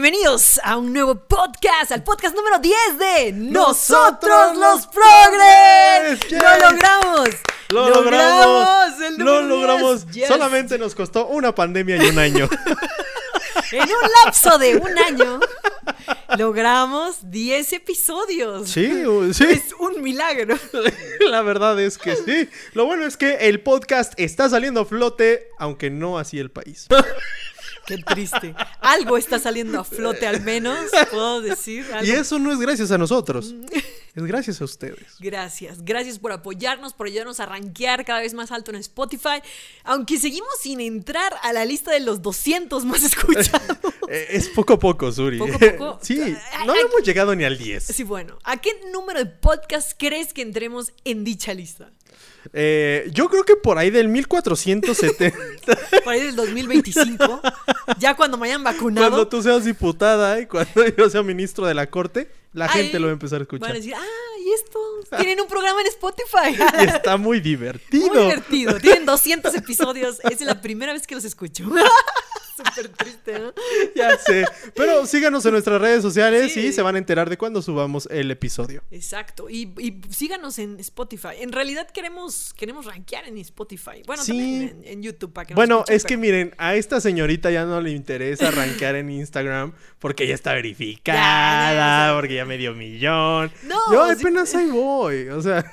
Bienvenidos a un nuevo podcast, al podcast número 10 de Nosotros los Progres. Yes. ¡Lo logramos! Lo logramos. el Lo logramos. 10. Yes. Solamente nos costó una pandemia y un año. En un lapso de un año logramos 10 episodios. Sí, uh, sí. Es un milagro. La verdad es que sí. Lo bueno es que el podcast está saliendo a flote, aunque no así el país. Qué triste. Algo está saliendo a flote al menos, puedo decir. Y eso no es gracias a nosotros. Es gracias a ustedes. Gracias, gracias por apoyarnos, por ayudarnos a rankear cada vez más alto en Spotify. Aunque seguimos sin entrar a la lista de los 200 más escuchados. Eh, Es poco a poco, Suri. Poco a poco. Sí, no hemos llegado ni al 10. Sí, bueno, ¿a qué número de podcast crees que entremos en dicha lista? Eh, yo creo que por ahí del 1470, Por ahí del 2025, ya cuando me hayan vacunado. cuando tú seas diputada y cuando yo sea ministro de la corte, la ay, gente lo va a empezar a Van escuchar. a decir, ah, y esto, tienen un programa en Spotify. Y está muy divertido. Muy divertido. Tienen 200 episodios. Es la primera vez que los escucho. Súper triste, ¿no? Ya sé. Pero síganos en nuestras redes sociales Sí. y se van a enterar de cuando subamos el episodio. Exacto. Y, y síganos en Spotify. En realidad queremos, queremos rankear en Spotify. Bueno, Sí. también en, en YouTube para que nos Bueno, es que miren, a esta señorita ya no le interesa rankear en Instagram porque ya está verificada, Ya, ya, ya. porque ya medio millón. No, Yo sí. apenas ahí voy. O sea,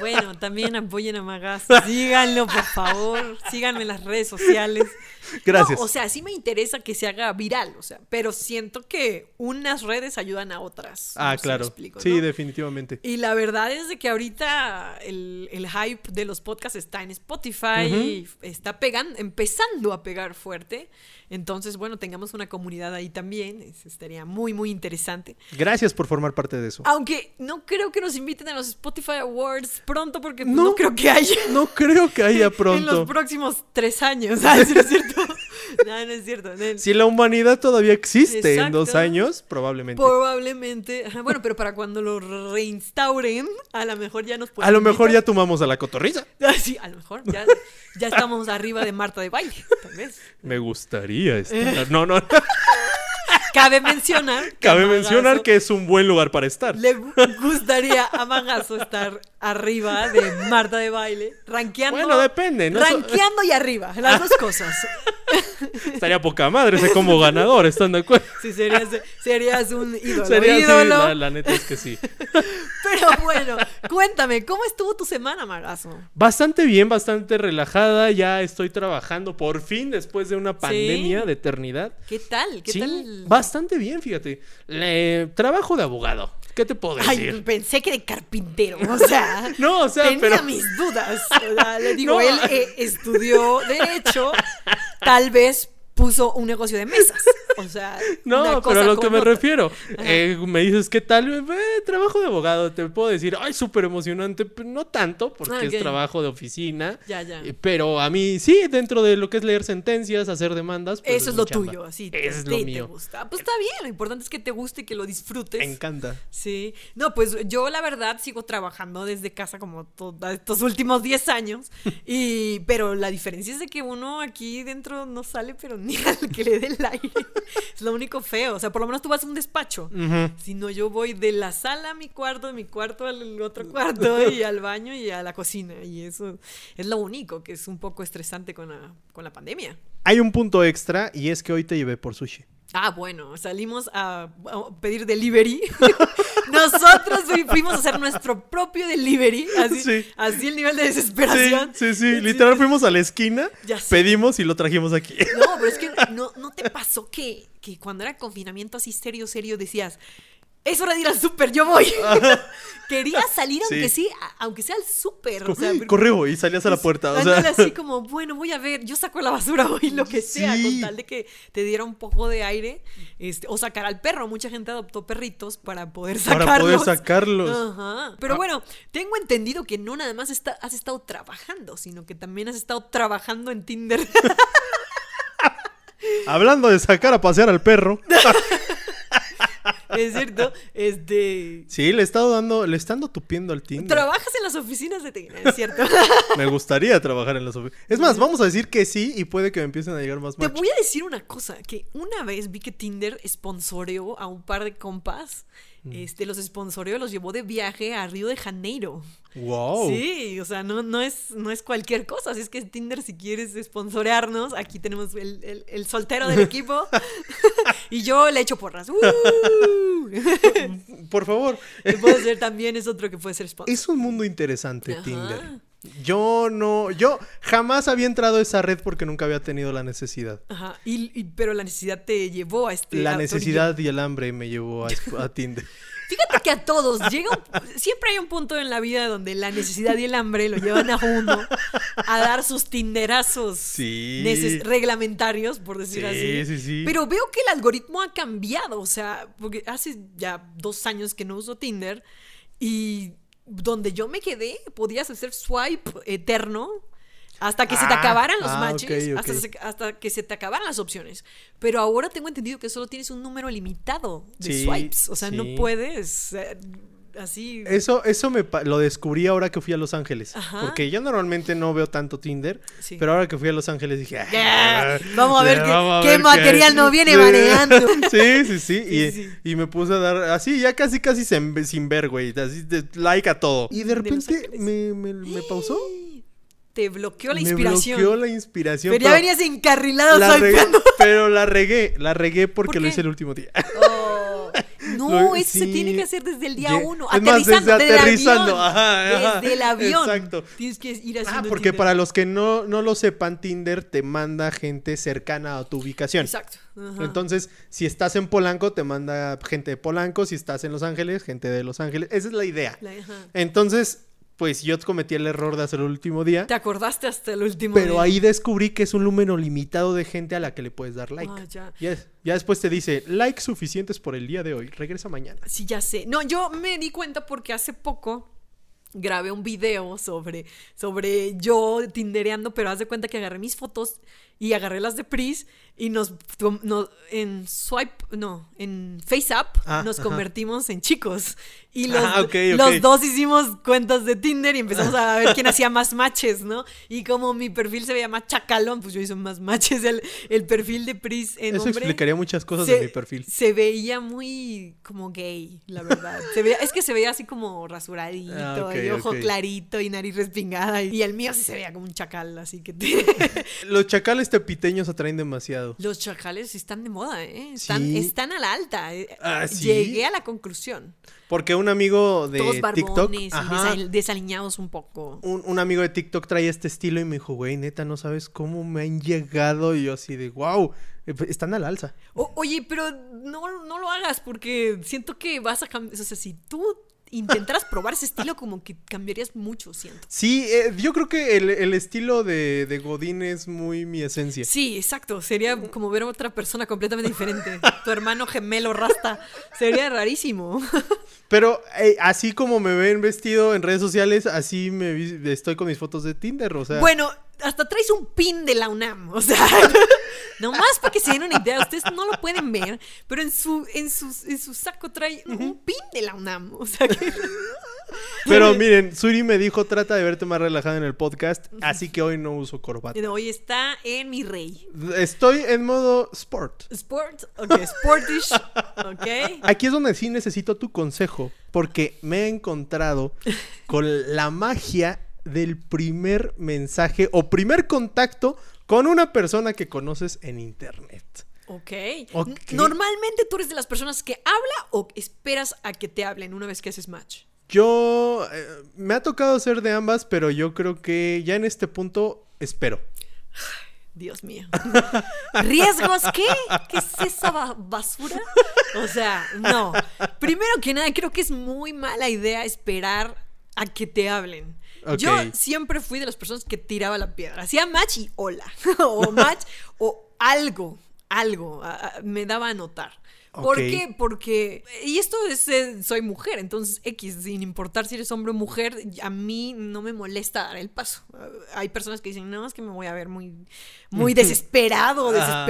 Bueno, también apoyen a Magas. Síganlo, por favor. Síganme en las redes sociales. gracias. No, o sea, sí me interesa que se haga viral, o sea, pero siento que unas redes ayudan a otras. ah, No claro. explico, sí, ¿no? definitivamente. Y la verdad es de que ahorita el, el hype de los podcasts está en Spotify y está pegando, empezando a pegar fuerte. Entonces, bueno, tengamos una comunidad ahí también. Eso estaría muy, muy interesante. Gracias por formar parte de eso. Aunque no creo que nos inviten a los Spotify Awards pronto porque pues, No. no, creo que haya. No creo que haya En los pronto. próximos tres años. Ah, ¿sí ¿No es cierto? No, no es cierto. No, Si la humanidad todavía existe en dos años, probablemente. Probablemente. Bueno, pero para cuando lo reinstauren, a lo mejor ya nos pueden a lo mejor ya tomamos a la cotorriza. Ah, Sí, a lo mejor. Ya, ya estamos arriba de Marta de baile, tal vez. Me gustaría estar. No, no. Cabe mencionar. que Cabe mencionar que es un buen lugar para estar. Le gu- gustaría a Magazo estar arriba de Marta de baile, rankeando. Bueno, depende, ¿no? Rankeando y arriba, las dos cosas. Estaría poca madre ese como ganador, ¿están de acuerdo? Sí, serías, serías un ídolo. Sería ídolo. la, la neta es que sí. Pero bueno, cuéntame, ¿cómo estuvo tu semana, Magazo? Bastante bien, bastante relajada. Ya estoy trabajando por fin después de una pandemia de eternidad. ¿Qué tal? ¿Qué sí, tal? bastante bien, fíjate. Le- trabajo de abogado. ¿Qué te puedo Ay, decir? pensé que de carpintero, o sea. No, o sea, tenía pero- mis dudas. O sea, le digo, No. él eh, estudió Derecho, tal vez puso un negocio de mesas. O sea, No, pero a lo que me otra. refiero, eh, me dices, ¿qué tal? Eh, trabajo de abogado, te puedo decir, ay, súper emocionante, pero no tanto, porque es trabajo de oficina. Ya, ya. Eh, Pero a mí, sí, dentro de lo que es leer sentencias, hacer demandas. pues Eso es lo chamba. tuyo, así. Es te- lo te mío. gusta. Pues está bien, lo importante es que te guste y que lo disfrutes. Me encanta. Sí, no, pues yo la verdad sigo trabajando desde casa como todos estos últimos 10 años, y, pero la diferencia es de que uno aquí dentro no sale, pero ni al que le dé el aire. Es lo único feo, o sea, por lo menos tú vas a un despacho. Ujú. Si no, yo voy de la sala a mi cuarto, de mi cuarto al otro cuarto, y al baño y a la cocina, y eso es lo único que es un poco estresante con la, con la pandemia. Hay un punto extra y es que hoy te llevé por sushi. Ah, bueno, salimos a, a pedir delivery. Nosotros fui- fuimos a hacer nuestro propio delivery. Así, Sí. así el nivel de Sí, desesperación. sí, sí. Literal fuimos a la esquina, pedimos y lo trajimos aquí. No, pero es que no, no te pasó que, que cuando era confinamiento así serio, serio, decías, es hora de ir al súper, yo voy. Querías salir aunque Sí. aunque sea al súper. O sea, Correo y salías a la puerta. O sea, así como, bueno, voy a ver, yo saco la basura hoy, lo que sea, Sí. con tal de que te diera un poco de aire, este, o sacar al perro. Mucha gente adoptó perritos para poder sacarlos. para poder sacarlos. Ajá. Pero Ah. bueno, tengo entendido que no nada más está- has estado trabajando, sino que también has estado trabajando en Tinder. Hablando de sacar a pasear al perro. es cierto. Este. Sí, le he estado dando, le están dando tupiendo al Tinder. Trabajas en las oficinas de Tinder, es cierto. Me gustaría trabajar en las oficinas. Es más, vamos a decir que sí y puede que me empiecen a llegar más Te match. voy a decir una cosa, que una vez vi que Tinder sponsoreó a un par de compas. Mm. Este, los sponsoreó, los llevó de viaje a Río de Janeiro. Wow. Sí, o sea, no, no, es, no es cualquier cosa. Así es que Tinder, si quieres sponsorearnos, aquí tenemos el, el- el soltero del equipo. y yo le echo porras. ¡Uh! Por favor. Que puede ser también, es otro que puede ser sponsor. Es un mundo interesante, Ajá. Tinder. Yo no, yo jamás había entrado a esa red porque nunca había tenido la necesidad. Ajá, y, y- pero la necesidad te llevó a este. La necesidad y el hambre me llevó a, a Tinder. Fíjate que a todos llega un- siempre hay un punto en la vida donde la necesidad y el hambre lo llevan a uno a dar sus tinderazos Sí. reglamentarios, por decir Sí, así. sí, sí. Pero veo que el algoritmo ha cambiado, o sea, porque hace ya dos años que no uso Tinder y donde yo me quedé podías hacer swipe eterno. Hasta que se te Ah, acabaran los ah, matches. Hasta, se- hasta que se te acabaran las opciones. Pero ahora tengo entendido que solo tienes un número limitado de Sí, swipes. O sea, no puedes eh, así. Eso, eso me lo descubrí ahora que fui a Los Ángeles. Ajá. Porque yo normalmente no veo tanto Tinder. Sí. Pero ahora que fui a Los Ángeles dije. "Ah, Vamos a ver qué, vamos a qué ver material no viene Sí. manejando. Sí, sí, sí. y, sí. y me puse a dar así, ya casi, casi sin, sin ver, güey. Así de like a todo. Y de repente me, me, me pausó. Te bloqueó la Me inspiración. bloqueó la inspiración. Pero ya venías encarrilado la regué, pero la regué, la regué porque ¿Por lo hice el último día. No, Lo- eso se tiene que hacer desde el día uno. es más, desde aterrizando, desde aterrizando, el avión. ajá, ajá, Desde el avión. exacto. Tienes que ir haciendo Ah, porque Tinder. para los que no, no lo sepan, Tinder te manda gente cercana a tu ubicación. Exacto. ajá. Entonces, si estás en Polanco, te manda gente de Polanco. Si estás en Los Ángeles, gente de Los Ángeles. Esa es la idea. La-. Entonces, pues yo cometí el error de hacer el último día. Te acordaste hasta el último Pero día. ahí descubrí que es un número limitado de gente a la que le puedes dar like. Ah, ya. Ya después te dice, likes suficientes por el día de hoy. Regresa mañana. Sí, ya sé. No, yo me di cuenta porque hace poco grabé un video sobre, sobre yo tindereando, pero haz de cuenta que agarré mis fotos y agarré las de Pris y nos, no, en swipe, no, en FaceApp Ah, nos ajá. convertimos en chicos. Y los, Ah, ok, ok. los dos hicimos cuentas de Tinder y empezamos a ver quién hacía más matches, ¿no? Y como mi perfil se veía más chacalón, pues yo hice más matches. El, el perfil de Pris en Eso hombre explicaría muchas cosas se, de mi perfil. se veía muy como gay, la verdad. Se veía, es que se veía así como rasuradito Ah, y ojo clarito y nariz respingada. Y, y el mío sí se veía como un chacal, así que Los chacales tepiteños atraen demasiado. Los chacales están de moda, ¿eh? Están, Sí. están a la alta. eh. Ah, ¿sí? Llegué a la conclusión. Porque un amigo de Todos TikTok. barbones, ajá, desa- desaliñados un poco. un, un amigo de TikTok trae este estilo y me dijo, güey, neta, no sabes cómo me han llegado. Y yo así de, wow, están al alza. O- oye, pero no, no lo hagas porque siento que vas a cambiar. O sea, si tú intentaras probar ese estilo, como que cambiarías mucho, siento. Sí, eh, yo creo que el, el estilo de, de Godín es muy mi esencia. Sí, exacto. Sería como ver a otra persona completamente diferente. Tu hermano gemelo rasta. Sería rarísimo. Pero eh, así como me ven vestido en redes sociales, así me estoy con mis fotos de Tinder, o sea. Bueno, hasta traes un pin de la UNAM. O sea, nomás para que se den una idea. Ustedes no lo pueden ver, pero en su, en su, en su saco trae un pin de la UNAM. O sea que. Pero miren, Suri me dijo, trata de verte más relajada en el podcast, así que hoy no uso corbata. Hoy está en mi rey. Estoy en modo sport. Sport, ok, sportish, ok. Aquí es donde sí necesito tu consejo, porque me he encontrado con la magia del primer mensaje o primer contacto con una persona que conoces en internet. Ok. Normalmente tú eres de las personas que habla o esperas a que te hablen una vez que haces match. Yo eh, me ha tocado ser de ambas, pero yo creo que ya en este punto espero. Dios mío. ¿Riesgos qué? ¿Qué es esa ba- basura? O sea, no. Primero que nada, creo que es muy mala idea esperar a que te hablen. Yo siempre fui de las personas que tiraba la piedra. Hacía match y hola. o match o algo, algo. a- a- me daba a notar. ¿Por qué? Porque, y esto es, eh, soy mujer, entonces X, sin importar si eres hombre o mujer, a mí no me molesta dar el paso. Uh, Hay personas que dicen, no, es que me voy a ver muy, muy desesperado o Ajá.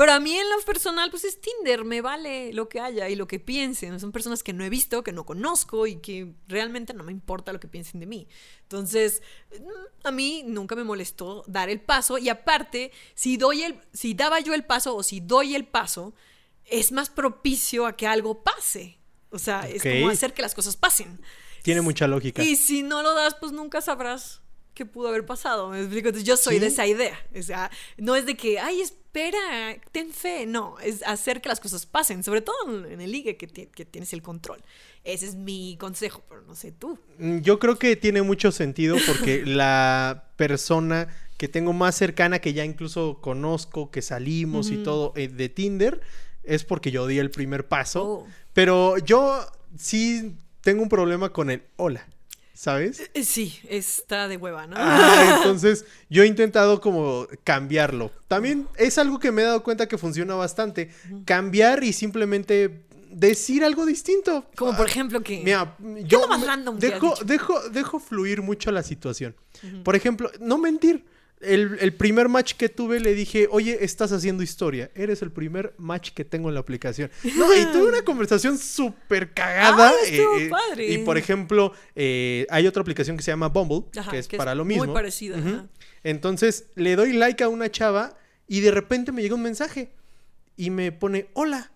Pero a mí en lo personal, pues es Tinder, me vale lo que haya y lo que piensen. Son personas que no he visto, que no conozco y que realmente no me importa lo que piensen de mí. Entonces, mm, a mí nunca me molestó dar el paso y aparte, si doy el si daba yo el paso o si doy el paso, es más propicio a que algo pase. O sea, es como hacer que las cosas pasen. Tiene mucha lógica. Y si no lo das, pues nunca sabrás qué pudo haber pasado. ¿Me explico? Entonces, yo soy Sí. de esa idea. O sea, no es de que, ay, espera, ten fe. No, es hacer que las cosas pasen. Sobre todo en el ligue que, que tienes el control. Ese es mi consejo, pero no sé tú. Mm, Yo creo que tiene mucho sentido porque la persona que tengo más cercana, que ya incluso conozco, que salimos y todo eh, de Tinder, es porque yo di el primer paso. Oh. Pero yo sí tengo un problema con el hola, ¿sabes? Eh, Sí, está de hueva, ¿no? Ah, entonces yo he intentado como cambiarlo. También es algo que me he dado cuenta que funciona bastante. Cambiar y simplemente decir algo distinto. Como por Ah, ejemplo que... Mira, yo más random dejo, dejo, dejo fluir mucho la situación. Por ejemplo, no mentir. El, el primer match que tuve le dije, oye, estás haciendo historia. Eres el primer match que tengo en la aplicación. No, y tuve una conversación súper cagada. Ah, estuvo eh, eh, padre. Y por ejemplo, eh, hay otra aplicación que se llama Bumble, Ajá, que es que es para lo muy mismo. parecida, Ujú. ajá. Entonces le doy like a una chava y de repente me llega un mensaje y me pone hola.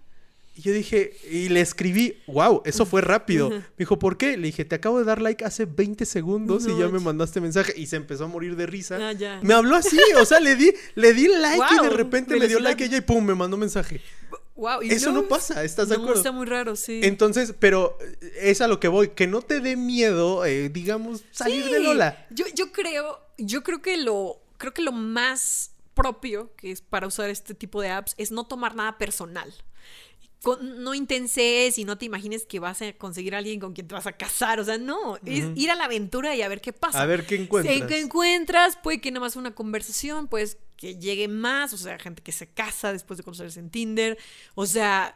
Y yo dije, y le escribí, wow, eso fue rápido. Me dijo, ¿por qué? Le dije, te acabo de dar like hace 20 segundos y ya me mandaste mensaje. Y se empezó a morir de risa. Ah, ya. Me habló así, o sea, le di, le di like y de repente me dio like ella y pum, me mandó mensaje. Wow, y Eso no pasa, ¿estás de no, acuerdo? está muy raro, sí. Entonces, pero eh, es a lo que voy, que no te dé miedo, eh, digamos, salir Sí, de Lola. Yo, yo creo, yo creo que lo, creo que lo más propio que es para usar este tipo de apps es no tomar nada personal. Con- no intenses y no te imagines que vas a conseguir a alguien con quien te vas a casar. O sea, no. Es ir a la aventura y a ver qué pasa. A ver qué encuentras. Si- ¿Qué encuentras? Puede que nada más una conversación, pues que llegue más. O sea, gente que se casa después de conocerse en Tinder. O sea,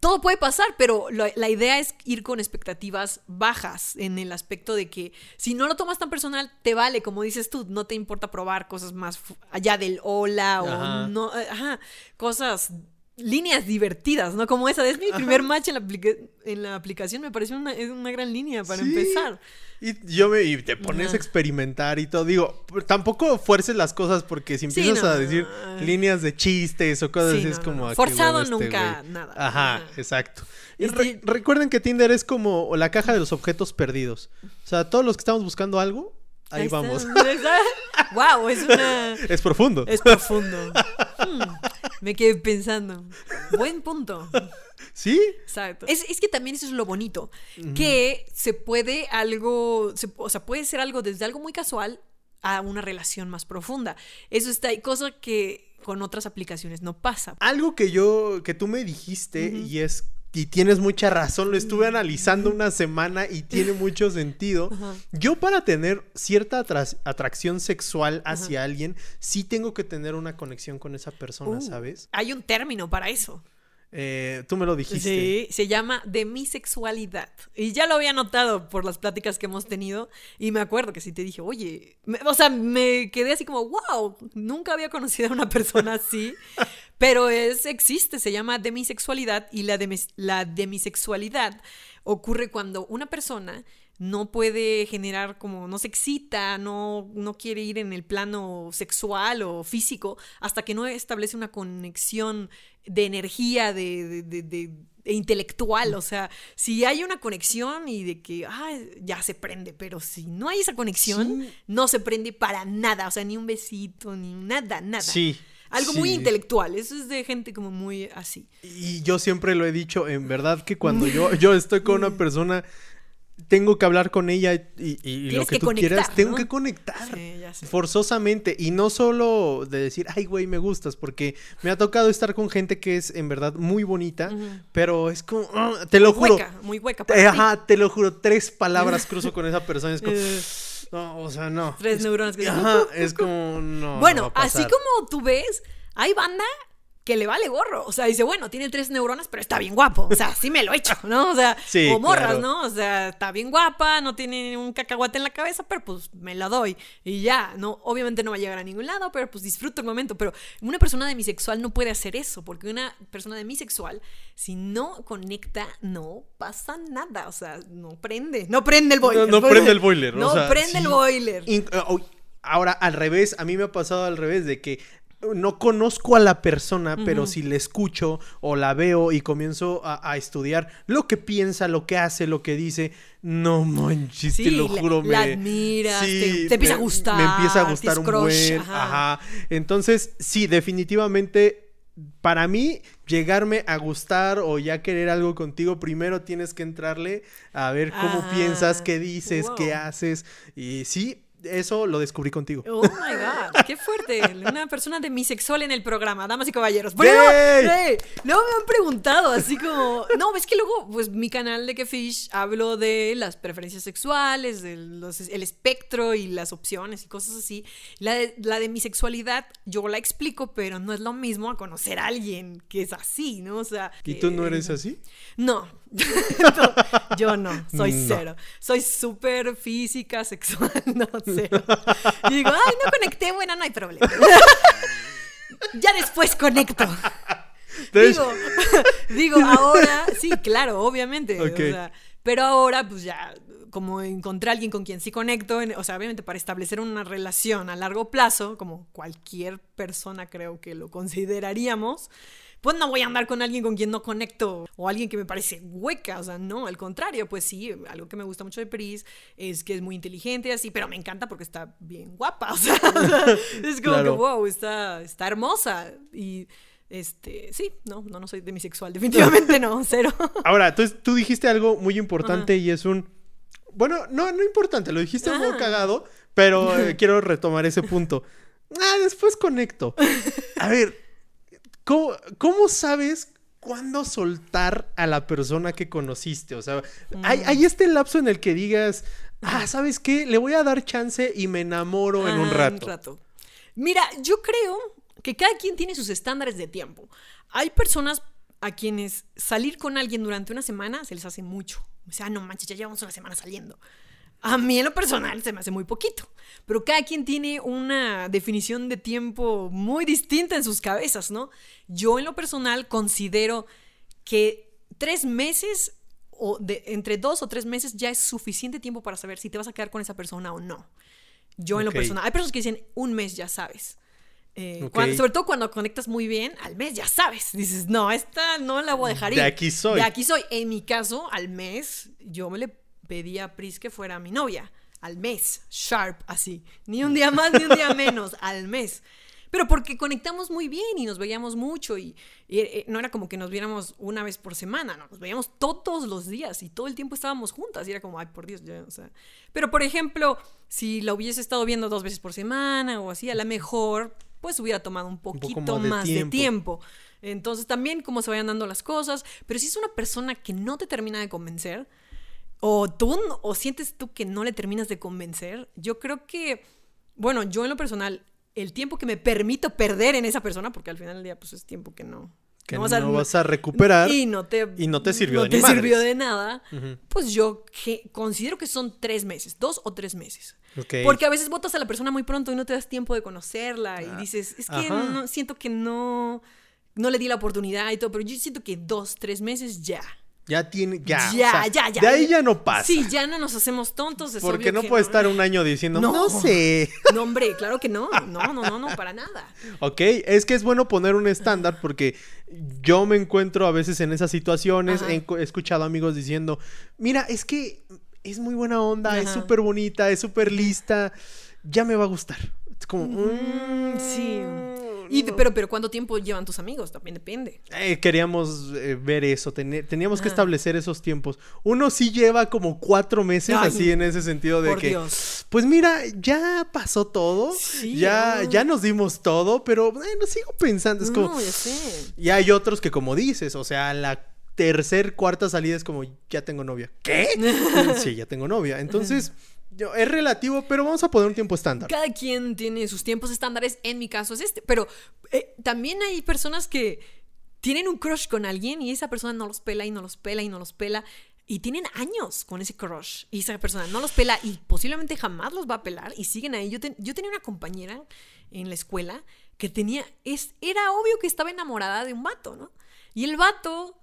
todo puede pasar, pero lo- la idea es ir con expectativas bajas en el aspecto de que si no lo tomas tan personal, te vale, como dices tú, no te importa probar cosas más allá del hola o Ajá. no, eh, ajá, cosas, líneas divertidas, ¿no? Como esa, es mi primer match en la, aplica- en la aplicación, me pareció una, es una gran línea para Sí. empezar. Y yo me, y te pones Ajá. a experimentar y todo. Digo, tampoco fuerces las cosas porque si Sí, empiezas no, a decir no. líneas de chistes o cosas Sí, así, no, es como. "Ah, Forzado este nunca, güey". nada. Ajá, Ajá. exacto. Y Este- re- recuerden que Tinder es como la caja de los objetos perdidos. O sea, todos los que estamos buscando algo, ahí, vamos. wow, es una... es profundo. Es profundo. Hmm, me quedé pensando. Buen punto. ¿Sí? Exacto. Es, es que también eso es lo bonito. Que se puede algo, se- o sea, puede ser algo desde algo muy casual a una relación más profunda. Eso está ahí, cosa que con otras aplicaciones no pasa. Algo que yo, que tú me dijiste y es, y tienes mucha razón, lo estuve analizando una semana y tiene mucho sentido. Ajá. Yo para tener cierta atra- atracción sexual hacia alguien, sí tengo que tener una conexión con esa persona, Uh, ¿sabes? Hay un término para eso. Eh, tú me lo dijiste. Sí, se llama demisexualidad. Y ya lo había notado por las pláticas que hemos tenido. Y me acuerdo que sí te dije, oye, me- o sea, me quedé así como, wow, nunca había conocido a una persona así. Pero es, existe, se llama demisexualidad. Y la, demis- la demisexualidad ocurre cuando una persona no puede generar como, no se excita, no, no quiere ir en el plano sexual o físico hasta que no establece una conexión de energía, de, de- de- de- de intelectual. O sea, si hay una conexión y de que ah, ya se prende, pero si no hay esa conexión, Sí. no se prende para nada. O sea, ni un besito, ni nada, nada. Sí. Algo muy intelectual. Eso es de gente como muy así. Y yo siempre lo he dicho, en verdad que cuando yo, yo estoy con Mm. una persona, tengo que hablar con ella y, lo que, que tú conectar, quieras, tengo ¿no? que conectar. Sí, ya sé. Forzosamente. Y no solo de decir, ay, güey, me gustas, porque me ha tocado estar con gente que es en verdad muy bonita, pero es como, ah, te lo juro. Hueca, muy hueca. Para ti. Ajá, te lo juro, tres palabras cruzo con esa persona. Es como, Eh, no, o sea, no. tres Es- neuronas que Ajá, es como, no. no bueno, así como tú ves, hay banda que le vale gorro. O sea, dice, bueno, tiene tres neuronas, pero está bien guapo. O sea, sí me lo he hecho, ¿no? O sea, Sí, o morras, claro. ¿no? O sea, está bien guapa, no tiene un cacahuate en la cabeza, pero pues me la doy. Y ya, ¿no? Obviamente no va a llegar a ningún lado, pero pues disfruto el momento. Pero una persona demisexual no puede hacer eso, porque una persona demisexual, si no conecta, no pasa nada. O sea, no prende. No prende el boiler. No, no prende el boiler. No o sea, prende el boiler. In- eh, oh, Ahora, al revés, a mí me ha pasado al revés, de que no conozco a la persona, pero si la escucho o la veo y comienzo a, a estudiar lo que piensa, lo que hace, lo que dice, no manches, te Sí, lo la- juro, la me... admiras, te- te empieza a gustar, Me empieza a gustar un crush, buen... ajá. Ajá. Entonces, sí, definitivamente... Para mí, llegarme a gustar o ya querer algo contigo, primero tienes que entrarle a ver cómo Ah, piensas, qué dices, qué haces. Y sí, eso lo descubrí contigo. Oh my god, qué fuerte. Una persona demisexual en el programa, damas y caballeros. Pero ¡Yay! luego, me han preguntado así como. No, es que luego, pues mi canal de Kefish hablo de las preferencias sexuales, de los- el espectro y las opciones y cosas así. La, de- la demisexualidad, yo la explico, pero no es lo mismo a conocer a alguien que es así, ¿no? O sea. ¿Y que- tú no eres así? No. No, yo no, soy No. cero. Soy súper física, sexual, no, cero. Y digo, ay, no conecté, bueno, no hay problema. Ya después conecto. Entonces- Digo, digo, ahora, sí, claro, obviamente. o Ok. sea, pero ahora, pues ya, como encontré a alguien con quien sí conecto, en- o sea, obviamente para establecer una relación a largo plazo, como cualquier persona creo que lo consideraríamos, pues no voy a andar con alguien con quien no conecto o alguien que me parece hueca, o sea, no, al contrario, pues sí, algo que me gusta mucho de Pris es que es muy inteligente y así, pero me encanta porque está bien guapa, o sea, es como Claro. que wow, está, está hermosa y este, sí, no, no, no soy demisexual, definitivamente no, cero. Ahora, entonces tú dijiste algo muy importante y es un... Bueno, no, no importante, lo dijiste un poco Ajá. cagado, pero eh, quiero retomar ese punto. Ah, después conecto. A ver, ¿cómo, cómo sabes cuándo soltar a la persona que conociste? O sea, hay, hay este lapso en el que digas, ah, ¿sabes qué? Le voy a dar chance y me enamoro en un Ah, rato. Mira, yo creo que cada quien tiene sus estándares de tiempo. Hay personas a quienes salir con alguien durante una semana se les hace mucho. O sea, no manches, ya llevamos una semana saliendo. A mí en lo personal se me hace muy poquito. Pero cada quien tiene una definición de tiempo muy distinta en sus cabezas, ¿no? Yo en lo personal considero que tres meses o de, entre dos o tres meses ya es suficiente tiempo para saber si te vas a quedar con esa persona o no. Yo en lo personal. Hay personas que dicen un mes ya sabes. Eh, cuando- sobre todo cuando conectas muy bien, al mes ya sabes. Dices, no, esta no la voy a dejar ir. De aquí soy. De aquí soy. En mi caso, al mes, yo me le pedí a Pris que fuera mi novia. Al mes, sharp, así. Ni un día más, ni un día menos, al mes. Pero porque conectamos muy bien y nos veíamos mucho y, y, eh, no era como que nos viéramos una vez por semana, no, nos veíamos todos los días y todo el tiempo estábamos juntas y era como, ay, por Dios, ya, o sea. Pero por ejemplo, si la hubiese estado viendo dos veces por semana o así, a lo mejor, pues hubiera tomado un poquito más de más de tiempo. tiempo. Entonces también cómo se vayan dando las cosas, pero si es una persona que no te termina de convencer, o tú o sientes tú que no le terminas de convencer, yo creo que, bueno, yo en lo personal, el tiempo que me permito perder en esa persona, porque al final del día pues es tiempo que no... Que no vas a recuperar y no te, y no te sirvió no de te ni sirvió madres. de nada, pues yo que considero que son tres meses, dos o tres meses. Porque a veces votas a la persona muy pronto y no te das tiempo de conocerla y Ah, dices, es que no, siento que no, no le di la oportunidad y todo, pero yo siento que dos, tres meses ya. Ya tiene, ya. o Ya, sea, ya, ya. De ahí ya no pasa. Sí, ya no nos hacemos tontos. es Porque no puede estar un año diciendo, no, No. sé. No, hombre, claro que no. No, no, no, no, para nada. Ok, es que es bueno poner un estándar porque yo me encuentro a veces en esas situaciones. He, he escuchado amigos diciendo, mira, es que es muy buena onda, es súper bonita, es súper lista, ya me va a gustar. Es como, Mm, mm, sí. Y, pero, pero ¿cuánto tiempo llevan tus amigos? También depende. Eh, queríamos eh, ver eso, teni- teníamos que Ajá. establecer esos tiempos. Uno sí lleva como cuatro meses Ay, así en ese sentido de Por que, Dios. pues mira, ya pasó todo, Sí, ya, ya nos dimos todo, pero bueno, sigo pensando, es como, No, ya sé. y hay otros que como dices, o sea, la tercer, cuarta salida es como, ya tengo novia. ¿Qué? sí, ya tengo novia. Entonces, es relativo, pero vamos a poner un tiempo estándar. Cada quien tiene sus tiempos estándares, en mi caso es este, pero eh, también hay personas que tienen un crush con alguien y esa persona no los pela y no los pela y no los pela y tienen años con ese crush y esa persona no los pela y posiblemente jamás los va a pelar y siguen ahí. Yo, yo tenía una compañera en la escuela que tenía, es, era obvio que estaba enamorada de un vato, ¿no? Y el vato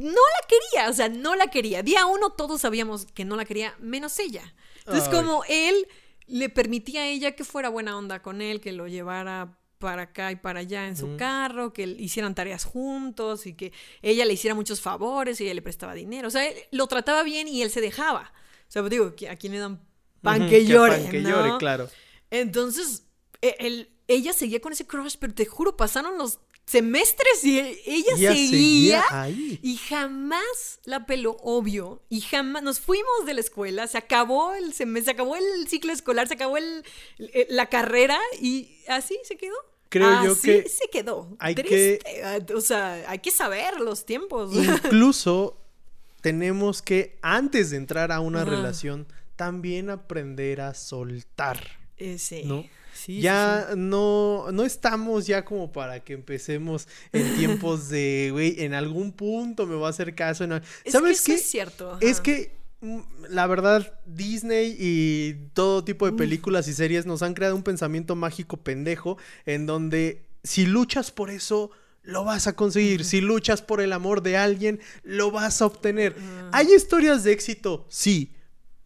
no la quería, o sea, no la quería. Día uno todos sabíamos que no la quería, menos ella. Entonces, Ay. como él le permitía a ella que fuera buena onda con él, que lo llevara para acá y para allá en su carro, que hicieran tareas juntos y que ella le hiciera muchos favores y ella le prestaba dinero. O sea, él lo trataba bien y él se dejaba. O sea, pues, digo, ¿a quién le dan pan que llore? pan que no? llore, claro. Entonces, e- él- ella seguía con ese crush, pero te juro, pasaron los semestres y e- ella Ella seguía, seguía ahí. y jamás la peló, obvio, y jamás nos fuimos de la escuela, se acabó el semestre, se acabó el ciclo escolar, se acabó el, el- la carrera y así se quedó. Creo yo Así que se quedó. hay Triste. O sea, hay que saber los tiempos. Incluso tenemos que, antes de entrar a una relación, también aprender a soltar. Eh, sí. ¿no? Sí, sí, ya no, no estamos ya como para que empecemos en tiempos de, güey, en algún punto me va a hacer caso. en Es ¿Sabes que qué? eso es cierto. Es que mm, la verdad, Disney y todo tipo de películas y series nos han creado un pensamiento mágico pendejo en donde si luchas por eso, lo vas a conseguir. Si luchas por el amor de alguien, lo vas a obtener. ¿Hay historias de éxito? Sí.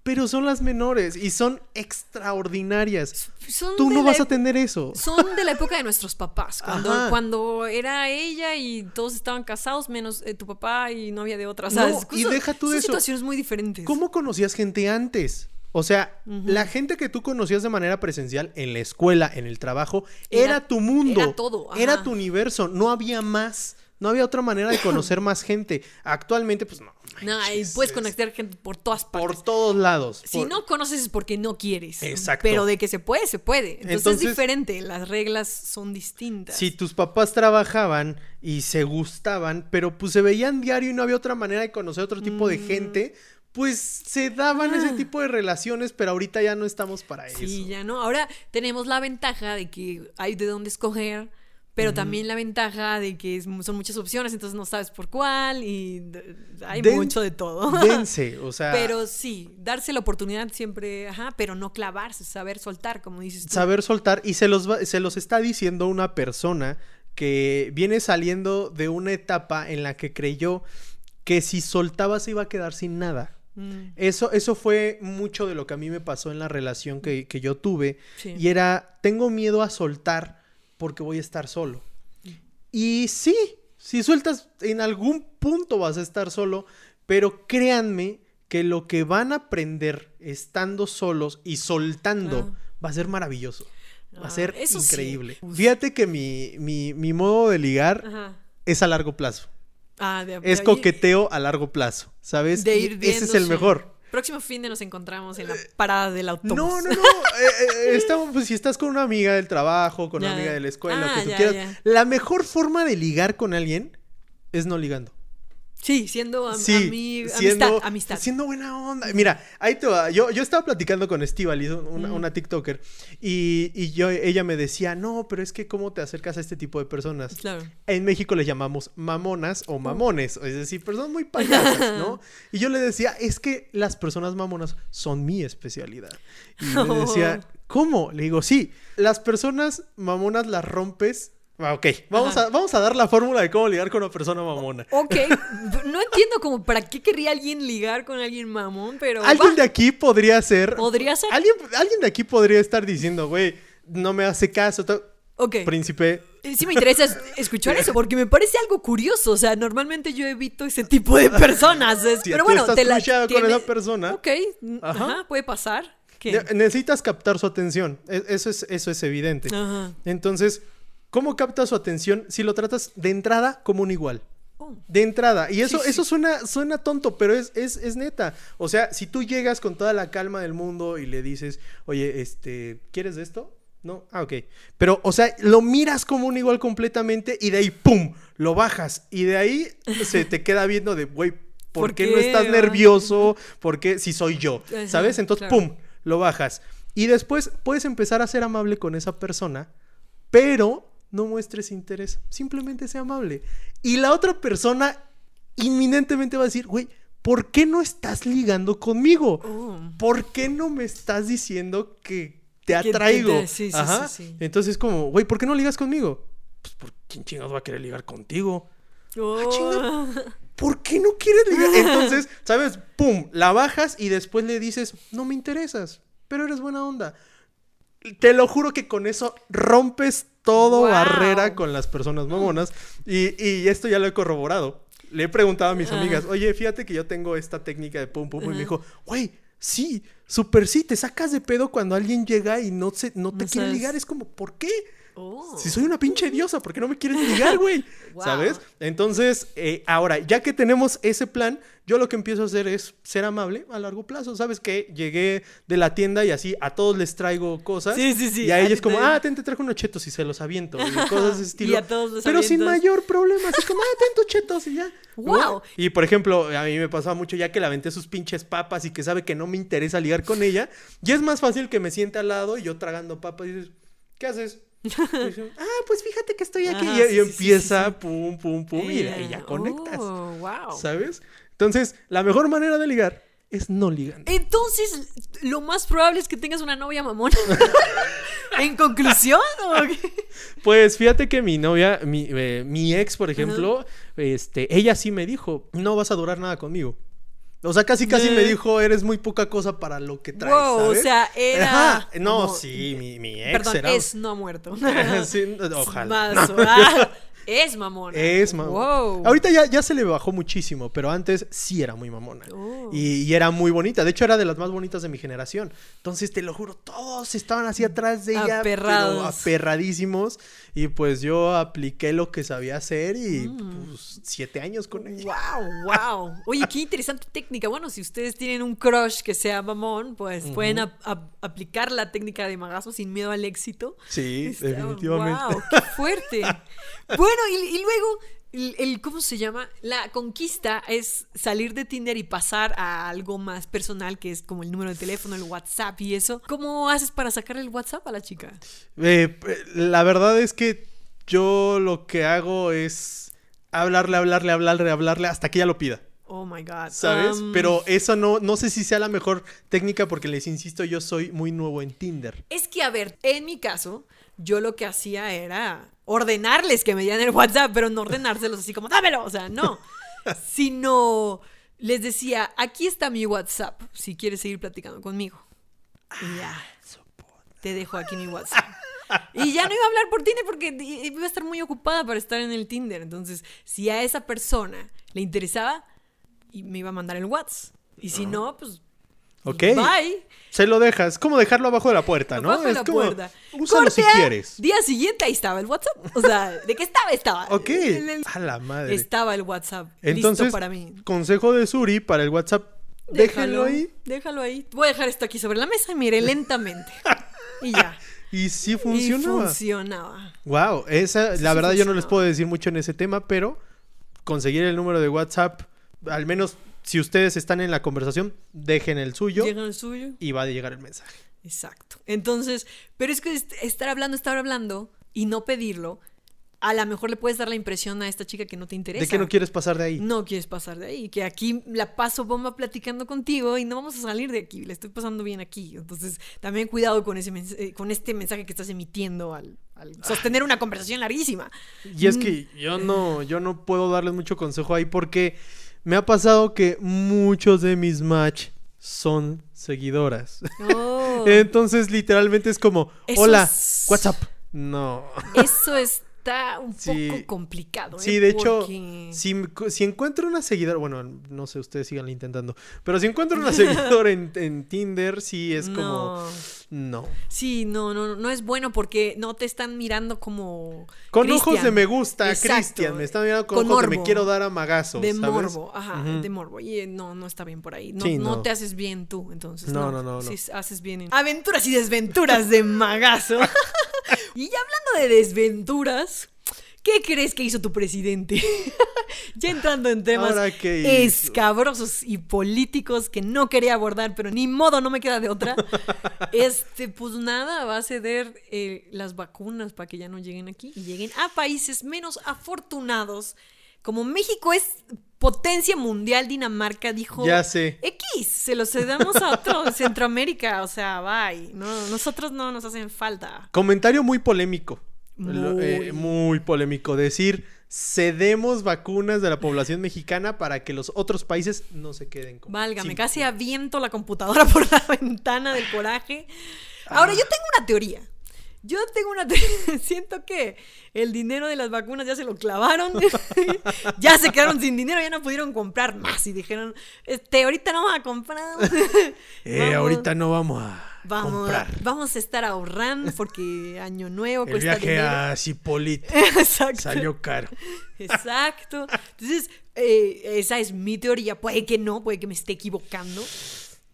Pero son las menores y son extraordinarias. Son Tú no vas a tener eso. Son de la época de nuestros papás, cuando, Ajá. cuando era ella y todos estaban casados, menos eh, tu papá y no había de otra. No, ¿sabes? y Son- deja tú de eso. situaciones muy diferentes. ¿Cómo conocías gente antes? O sea, la gente que tú conocías de manera presencial en la escuela, en el trabajo, era, Era- tu mundo. era todo, ajá. Era tu universo. No había más. No había otra manera de conocer más gente. Actualmente, pues no. No, y puedes es conectar gente por todas partes. Por todos lados. si por- no conoces es porque no quieres. Exacto. Pero de que se puede, se puede. Entonces, Entonces- es diferente. Las reglas son distintas. Si tus papás trabajaban y se gustaban, pero pues se veían diario y no había otra manera de conocer otro tipo Mm. de gente, pues se daban ese tipo de relaciones, pero ahorita ya no estamos para Ah. Sí, eso. ya no. Ahora tenemos la ventaja de que hay de dónde escoger, pero también la ventaja de que son muchas opciones, entonces no sabes por cuál y hay Den- mucho de todo. Dense, o sea, Pero sí, darse la oportunidad siempre, ajá, pero no clavarse, saber soltar, como dices tú. saber soltar y se los va- se los está diciendo una persona que viene saliendo de una etapa en la que creyó que si soltaba se iba a quedar sin nada. Mm, Eso, eso fue mucho de lo que a mí me pasó en la relación que, que yo tuve. Sí. Y era, tengo miedo a soltar porque voy a estar solo. Y sí, si sueltas, en algún punto vas a estar solo, pero créanme que lo que van a aprender estando solos y soltando va a ser maravilloso. Va a Ah, ser sí. increíble. Fíjate que mi, mi, mi modo de ligar Ajá. es a largo plazo. Ah, de, Es de- coqueteo a largo plazo, ¿sabes? de ir ese es el mejor. Próximo fin de nos encontramos en la parada del autobús. No, no, no. eh, eh, estamos, pues, si estás con una amiga del trabajo, con una amiga de la escuela, lo Ah, que tú ya, quieras. ya. La mejor forma de ligar con alguien es no ligando. Sí, siendo am- Sí, ami- siendo, amistad, amistad. siendo buena onda. Mira, ahí te va. Yo, yo estaba platicando con Estivali, una, una TikToker, y, y yo, ella me decía, no, pero es que cómo te acercas a este tipo de personas. Claro. En México les llamamos mamonas o mamones, es decir, personas muy payasas, ¿no? Y yo le decía, es que las personas mamonas son mi especialidad. Y me decía, ¿cómo? Le digo, sí, las personas mamonas las rompes. Ah, ok, vamos Ajá. a, vamos a dar la fórmula de cómo ligar con una persona mamona. Ok, no entiendo como para qué querría alguien ligar con alguien mamón, pero Alguien va, de aquí podría ser. podría ser. Alguien, alguien de aquí podría estar diciendo, güey, no me hace caso. Ok. Príncipe, Eh, Sí me interesa es- escuchar eso porque me parece algo curioso. O sea, normalmente yo evito ese tipo de personas. es- pero bueno, estás te la crushada con esa persona. Ok, Ajá. ajá, puede pasar. Necesitas captar su atención. E- Eso es, eso es evidente. Ajá. Entonces, ¿cómo captas su atención si lo tratas de entrada como un igual? Oh, De entrada. Y eso, Sí, sí. eso suena, suena tonto, pero es, es, es neta. O sea, si tú llegas con toda la calma del mundo y le dices, oye, este, ¿quieres de esto? No, ah, ok. Pero, o sea, lo miras como un igual completamente y de ahí, ¡pum! Lo bajas. Y de ahí se te queda viendo de, güey, ¿por, ¿Por qué, no estás nervioso? ¿Por qué? Si soy yo, Ajá, ¿sabes? Entonces, claro. ¡pum! lo bajas. Y después puedes empezar a ser amable con esa persona, pero no muestres interés. Simplemente sea amable. Y la otra persona inminentemente va a decir, güey, ¿por qué no estás ligando conmigo? Oh. ¿Por qué no me estás diciendo que te atraigo? te- sí, sí, Ajá. sí. Entonces, como, güey, ¿por qué no ligas conmigo? Pues, ¿por quién chingados va a querer ligar contigo? Oh. chinga. ¿Por qué no quieres ligar? Entonces, ¿sabes? Pum, la bajas y después le dices, no me interesas, pero eres buena onda. Te lo juro que con eso rompes todo Wow. barrera con las personas mamonas. Y, y esto ya lo he corroborado. Le he preguntado a mis Ah. amigas, oye, fíjate que yo tengo esta técnica de pum pum, pum", y me dijo, güey, sí, súper sí, te sacas de pedo cuando alguien llega y no, se, no te No quiere sabes. ligar. Es como, ¿por qué? Oh. Si soy una pinche diosa, ¿por qué no me quieres ligar, güey? Wow. ¿Sabes? Entonces, eh, ahora, ya que tenemos ese plan, yo lo que empiezo a hacer es ser amable a largo plazo. ¿Sabes qué? Llegué de la tienda y así a todos les traigo cosas. Sí, sí, sí. Y a A ella ti es como, ah, ten, te trajo unos chetos y se los aviento. Y cosas de ese estilo. Y a todos los Pero sin mayor problema. Así como, ah, ten tus chetos y ya. Wow. Y por ejemplo, a mí me pasaba mucho ya que le aventé sus pinches papas y que sabe que no me interesa ligar con ella. Y es más fácil que me siente al lado y yo tragando papas y dices, ¿qué haces? Ah, pues fíjate que estoy aquí. Ajá, y, sí, empieza, sí, sí. pum, pum, pum, y, y ya conectas. Oh, wow. ¿Sabes? Entonces, la mejor manera de ligar es no ligando. Entonces, lo más probable es que tengas una novia mamona. en conclusión, ¿o qué? Pues fíjate que mi novia, mi, eh, mi ex, por ejemplo, este, ella sí me dijo, no vas a durar nada conmigo. O sea, casi casi me Eh. dijo, eres muy poca cosa para lo que traes. Wow, ¿sabes? o sea, era. Ajá. No, como- sí, mi, mi ex Perdón, era. es no muerto. Sí, ojalá. Ah, es mamona. Es mamona. Wow. Ahorita ya, ya se le bajó muchísimo, pero antes sí era muy mamona. Oh. Y, y era muy bonita. De hecho, era de las más bonitas de mi generación. Entonces, te lo juro, todos estaban así atrás de ella. Aperrados. Pero aperradísimos. Y pues yo apliqué lo que sabía hacer y Mm. pues siete años con ella. Wow, wow. Oye, qué interesante técnica. Bueno, si ustedes tienen un crush que sea mamón, pues pueden ap- ap- aplicar la técnica de magazo sin miedo al éxito. Sí, Está- definitivamente. Wow, qué fuerte. bueno, y, y luego, el, el- ¿cómo se llama? La conquista es salir de Tinder y pasar a algo más personal, que es como el número de teléfono, el WhatsApp y eso. ¿Cómo haces para sacar el WhatsApp a la chica? Eh, p- la verdad es que yo lo que hago es hablarle, hablarle, hablarle, hablarle hasta que ella lo pida. Oh my God. ¿Sabes? Um, Pero eso no, no sé si sea la mejor técnica porque les insisto, yo soy muy nuevo en Tinder. Es que, a ver, en mi caso, yo lo que hacía era ordenarles que me dieran el WhatsApp, pero no ordenárselos así como, dámelo, o sea, no. Sino les decía, aquí está mi WhatsApp, si quieres seguir platicando conmigo. Y ya, te dejo aquí mi WhatsApp. Y ya no iba a hablar por Tinder porque iba a estar muy ocupada para estar en el Tinder. Entonces, si a esa persona le interesaba, me iba a mandar el WhatsApp. Y si no, pues, ¿Ok? bye. Se lo dejas. Es como dejarlo abajo de la puerta, ¿no? Abajo es la como, puerta. úsalo si Corte quieres. Día siguiente ahí estaba el WhatsApp. O sea, ¿de qué estaba? Estaba. Ok. El- el- A la madre. estaba el WhatsApp. Entonces, listo para mí. consejo de Suri para el WhatsApp. Déjenlo ahí. Déjalo ahí. Voy a dejar esto aquí sobre la mesa y mire lentamente. y ya. Y sí Y funcionaba. funcionaba. Wow, esa, Sí, la sí verdad yo no les funcionaba. puedo decir mucho en ese tema, pero conseguir el número de WhatsApp, al menos si ustedes están en la conversación, dejen el suyo Llega el suyo. y va a llegar el mensaje. Exacto. Entonces, pero es que est- estar hablando, estar hablando y no pedirlo, a lo mejor le puedes dar la impresión a esta chica que no te interesa. ¿De qué no quieres pasar de ahí? No quieres pasar de ahí, que aquí la paso bomba platicando contigo y no vamos a salir de aquí, le estoy pasando bien aquí. Entonces, también cuidado con ese eh, con este mensaje que estás emitiendo al, al sostener una conversación larguísima. Y es que yo no, yo no puedo darles mucho consejo ahí porque me ha pasado que muchos de mis match son seguidoras. No. Entonces, literalmente es como, Eso hola, es- WhatsApp. No. Eso está un Sí. poco complicado. ¿eh? Sí, de hecho, si, si encuentro una seguidora, bueno, no sé, ustedes sigan intentando, pero si encuentro una seguidora en, en Tinder, sí es como, No. no. Sí, no, no, no es bueno porque no te están mirando como. Con ojos de me gusta. Cristian, me están mirando con, Con ojos de me quiero dar a magazos, De ¿sabes? morbo, ajá, de morbo. Y eh, no, no está bien por ahí. No, Sí, no no. te haces bien tú, entonces. No, No, no, no, no. Sí, haces bien en aventuras y desventuras de magazo. y ya hablando de desventuras, ¿Qué crees que hizo tu presidente? ya entrando en temas escabrosos y políticos que no quería abordar, pero ni modo, no me queda de otra. este, pues nada, va a ceder eh, las vacunas para que ya no lleguen aquí y lleguen a países menos afortunados. Como México es potencia mundial, Dinamarca dijo. Ya sé. X, se los cedamos a otro Centroamérica, o sea, bye. No, nosotros no nos hacen falta. Comentario muy polémico. Muy. eh, muy polémico. Decir, cedemos vacunas de la población mexicana para que los otros países no se queden con. Válgame, sin- casi aviento la computadora por la ventana del coraje. Ahora, yo tengo una teoría. Yo tengo una teoría. Siento que el dinero de las vacunas ya se lo clavaron. ya se quedaron sin dinero, ya no pudieron comprar más. Y dijeron, este, ahorita no vamos a comprar. Eh, Vamos- ahorita no vamos a Vamos, comprar. vamos a estar ahorrando porque año nuevo El cuesta viaje dinero. a Cipolite salió caro. Exacto. Entonces, eh, esa es mi teoría. Puede que no, puede que me esté equivocando.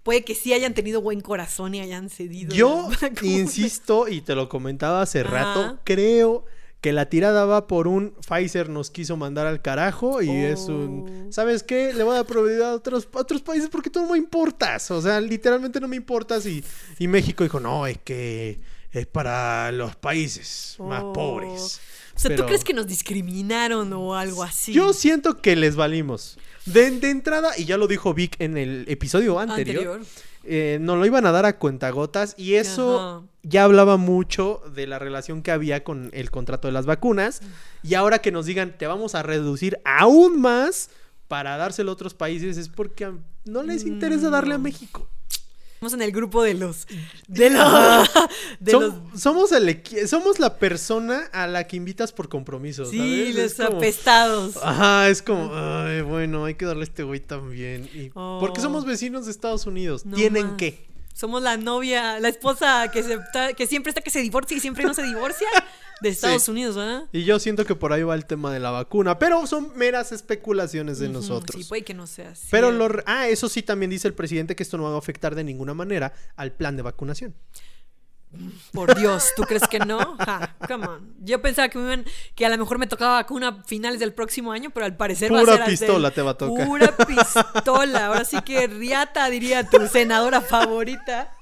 Puede que sí hayan tenido buen corazón y hayan cedido. Yo insisto, y te lo comentaba hace Ajá. rato, creo que la tirada va por un Pfizer nos quiso mandar al carajo y es un... Oh. ¿Sabes qué? Le voy a dar prioridad a otros, a otros países porque tú no me importas. O sea, literalmente no me importas. Y, y México dijo, no, es que es para los países más Oh. pobres. O sea, Pero ¿tú crees que nos discriminaron o algo así? Yo siento que les valimos. De, de entrada, y ya lo dijo Vic en el episodio anterior, Anterior. eh, nos lo iban a dar a cuentagotas y eso Ajá. ya hablaba mucho de la relación que había con el contrato de las vacunas y ahora que nos digan te vamos a reducir aún más para dárselo a otros países es porque no les interesa darle a. México. Estamos en el grupo de los. De los. De Som- los. somos, el somos la persona a la que invitas por compromiso. Sí, ¿sabes? los Es como- apestados. Ajá, es como, ay, bueno, hay que darle a este güey también. Y- Porque Oh. somos vecinos de Estados Unidos. No ¿Tienen más. que? Somos la novia, la esposa que, se, que siempre está que se divorcia y siempre no se divorcia de Estados Sí. Unidos, ¿verdad? Y yo siento que por ahí va el tema de la vacuna. Pero son meras especulaciones de nosotros. Sí, puede que no sea así. Pero lo... Ah, eso sí también dice el presidente que esto no va a afectar de ninguna manera al plan de vacunación. Por Dios, ¿tú crees que no? Ja, come on. Yo pensaba que, me que a lo mejor me tocaba vacuna a finales del próximo año, pero al parecer va a Pura ser pistola te va a tocar. Pura pistola. Ahora sí que Riata diría tu senadora favorita.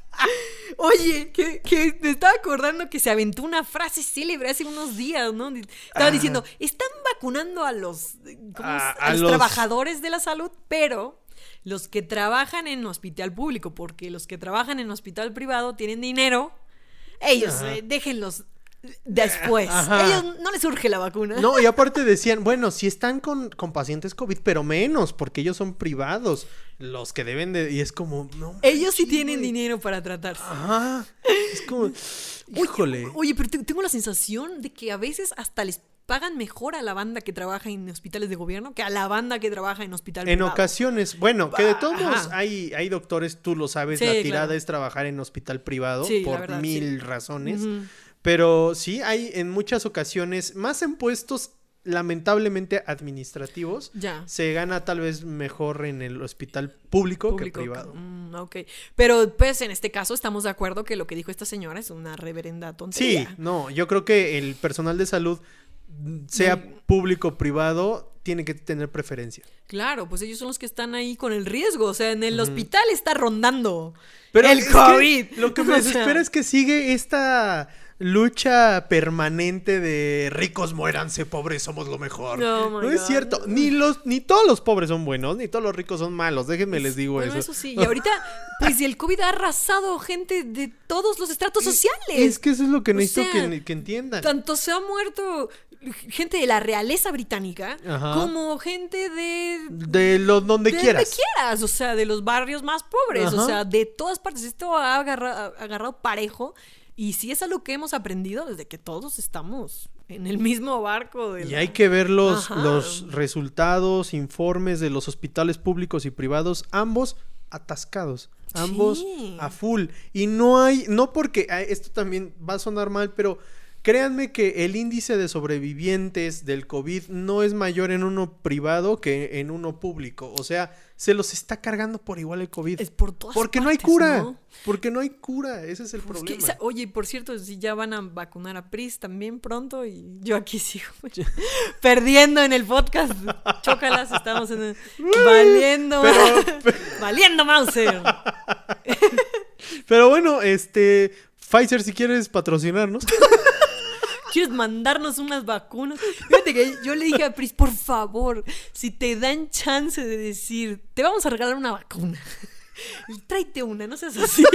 Oye, que, que me estaba acordando que se aventó una frase célebre hace unos días, ¿no? Estaba Ah. diciendo, están vacunando a los, ¿cómo A- los los- trabajadores de la salud, pero los que trabajan en hospital público, porque los que trabajan en hospital privado tienen dinero, ellos eh, déjenlos después. Ajá. Ellos no les urge la vacuna. No, y aparte decían, bueno, si están con, con pacientes COVID, pero menos, porque ellos son privados. Los que deben de. Y es como, no. Ellos sí tienen dinero para tratarse. Ajá. Es como, híjole. Oye, pero te- tengo la sensación de que a veces hasta les pagan mejor a la banda que trabaja en hospitales de gobierno que a la banda que trabaja en hospital En privado. ocasiones, bueno, que de todos Ajá. modos hay, hay doctores, tú lo sabes, Sí, la tirada claro. es trabajar en hospital privado Sí, por verdad, mil sí. razones. Ujú. Pero sí, hay en muchas ocasiones, más en puestos lamentablemente administrativos, Ya. se gana tal vez mejor en el hospital público, Público. que privado. Mm, ok. Pero pues en este caso estamos de acuerdo que lo que dijo esta señora es una reverenda Sí, tontería. no, yo creo que el personal de salud, mm, sea público o privado, tiene que tener preferencia. Claro, pues ellos son los que están ahí con el riesgo. O sea, en el hospital está rondando Pero el que COVID. lo que me desespera es que sigue esta lucha permanente de ricos muéranse, pobres somos lo mejor. No, my es God. cierto, ni los ni todos los pobres son buenos, ni todos los ricos son malos, déjenme les digo Bueno, eso. eso sí. Y ahorita, pues el COVID ha arrasado gente de todos los estratos sociales. Es que eso es lo que O necesito sea, que, que entiendan. Tanto se ha muerto gente de la realeza británica Ajá. como gente de De lo donde de quieras. donde quieras, o sea, de los barrios más pobres, o sea, de todas partes. Esto ha agarrado parejo. Y sí es algo que hemos aprendido desde que todos estamos en el mismo barco. de Y la- hay que ver los, Ajá. los resultados, informes de los hospitales públicos y privados, ambos atascados, ambos Sí. a full. Y no hay, no porque, ah, esto también va a sonar mal, pero créanme que el índice de sobrevivientes del COVID no es mayor en uno privado que en uno público. O sea, se los está cargando por igual el COVID. Es por todas Porque no hay cura. ¿no? Porque no hay cura. Ese es el Pues que, problema. sa- oye, y por cierto, si ya van a vacunar a Pris también pronto y yo aquí sigo perdiendo en el podcast. Chócalas, estamos en el- valiendo, Pero- valiendo Mauser. Pero bueno, este. Pfizer, si quieres patrocinarnos. ¿Quieres mandarnos unas vacunas? Fíjate que yo le dije a Pris, por favor, si te dan chance de decir, te vamos a regalar una vacuna, tráete una, no seas así.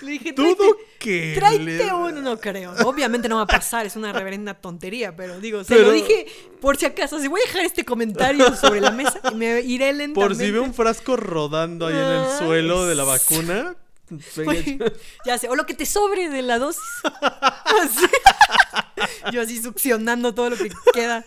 Le dije, tráete, que. tráete uno, no creo. Obviamente no va a pasar, es una reverenda tontería, pero digo, se lo Pero- dije por si acaso. Si voy a dejar este comentario sobre la mesa y me iré lentamente. Por si ve un frasco rodando ahí en el Ay, suelo de la vacuna. Oye, ya sé, o lo que te sobre de la dosis. Así. Yo así succionando todo lo que queda.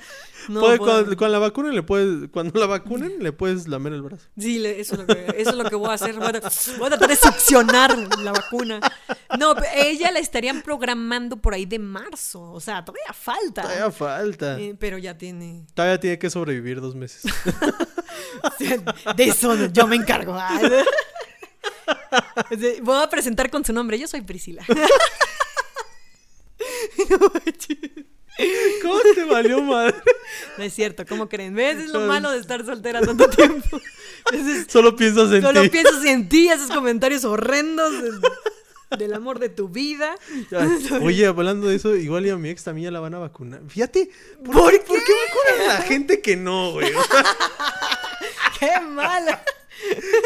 No puede- con la vacuna le puedes. Cuando la vacunen, le puedes lamer el brazo. Sí, le- eso, es lo que, eso es lo que voy a hacer. Voy a, voy a tratar de succionar la vacuna. No, ella la estarían programando por ahí de marzo. O sea, todavía falta. Todavía falta. Eh, pero ya tiene. Todavía tiene que sobrevivir dos meses. De eso yo me encargo. Voy a presentar con su nombre. Yo soy Priscila. ¿Cómo te valió madre? No es cierto, ¿cómo creen? ¿Ves? Es lo malo de estar soltera tanto tiempo. Solo piensas en Solo ti. piensas en ti, esos comentarios horrendos de- del amor de tu vida. Oye, hablando de eso, igual y a mi ex también ya la van a vacunar. Fíjate, ¿por, ¿Por qué, ¿por qué vacunan a la gente que no, güey? ¡Qué mala!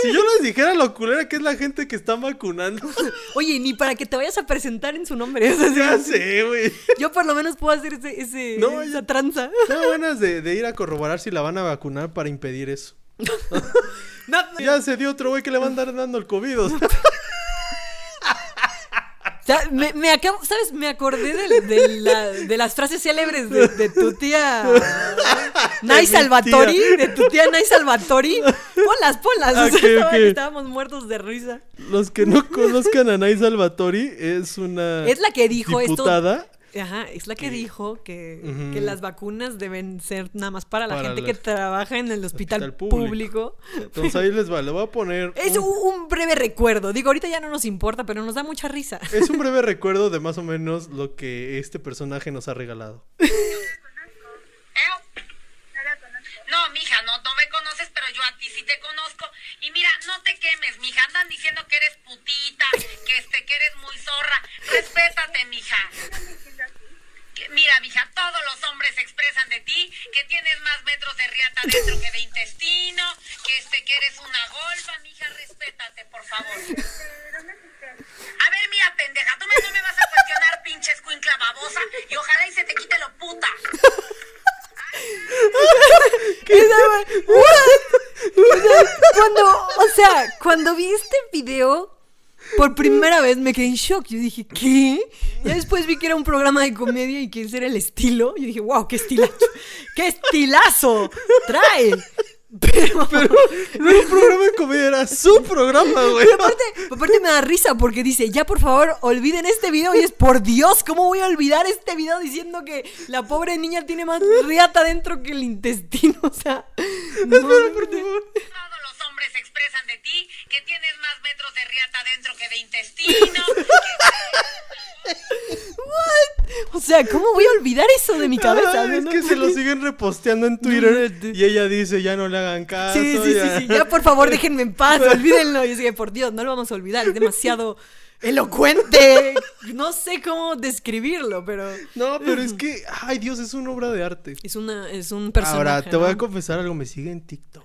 Si yo les dijera lo culera que es la gente que están vacunando, Oye, ni para que te vayas a presentar en su nombre. ya sé, güey. Yo por lo menos puedo hacer ese, ese- No, esa ya- tranza. Tengo ganas de, de ir a corroborar si la van a vacunar para impedir eso. No, Ya se dio otro güey que le van a andar dando el COVID. o sea. Me, me acabo, ¿sabes? Me acordé de, de la- de las frases célebres de, de tu tía Nay Salvatori. De tu tía Nay Salvatori. Ponlas, ponlas. Ah, o sea. Estábamos muertos de risa. Los que no conozcan a Nay Salvatori, es una Es la que dijo esto. diputada. Ajá, es la que dijo que, que las vacunas deben ser nada más para la gente las- que trabaja en el hospital, hospital público. público. Entonces ahí les va, le voy a poner. Es un breve recuerdo. Digo, ahorita ya no nos importa, pero nos da mucha risa. Es un breve recuerdo de más o menos lo que este personaje nos ha regalado. No, mija, no, no me conoces, pero yo a ti sí te conozco. Y mira, no te quemes, mija. Andan diciendo que eres putita, que este, que eres muy zorra. Respétate, mija. Que- Mira, mija, todos los hombres expresan de ti que tienes más metros de riata dentro que de intestino, que este, que eres una golfa, mija. Respétate, por favor. A ver, mira, pendeja, tú me, no me vas a cuestionar, pinche escuincla babosa, y ojalá y se te quite lo puta. Cuando, o sea, cuando vi este video por primera vez me quedé en shock. Yo dije, ¿qué? Ya después vi que era un programa de comedia y que ese era el estilo. Yo dije, wow, qué estilazo. ¡Qué estilazo! ¡Trae! Pero, No era un programa de comedia, era su programa, güey. pero aparte, aparte me da risa porque dice, ya por favor olviden este video y es por Dios, ¿cómo voy a olvidar este video diciendo que la pobre niña tiene más riata dentro que el intestino? O sea, no, Espera, por favor. Expresan de ti que tienes más metros de riata dentro que de intestino. O sea, ¿cómo voy a olvidar eso de mi cabeza? Es no, que no, se lo siguen reposteando en Twitter y ella dice, ya no le hagan caso. Sí, sí, sí, sí. Ya por favor déjenme en paz, olvídenlo. Y yo dije, por Dios, no lo vamos a olvidar. Es demasiado elocuente. No sé cómo describirlo, pero No, pero es que, ay Dios, es una obra de arte. es una, es un personaje. Ahora, te voy a confesar algo, me sigue en TikTok.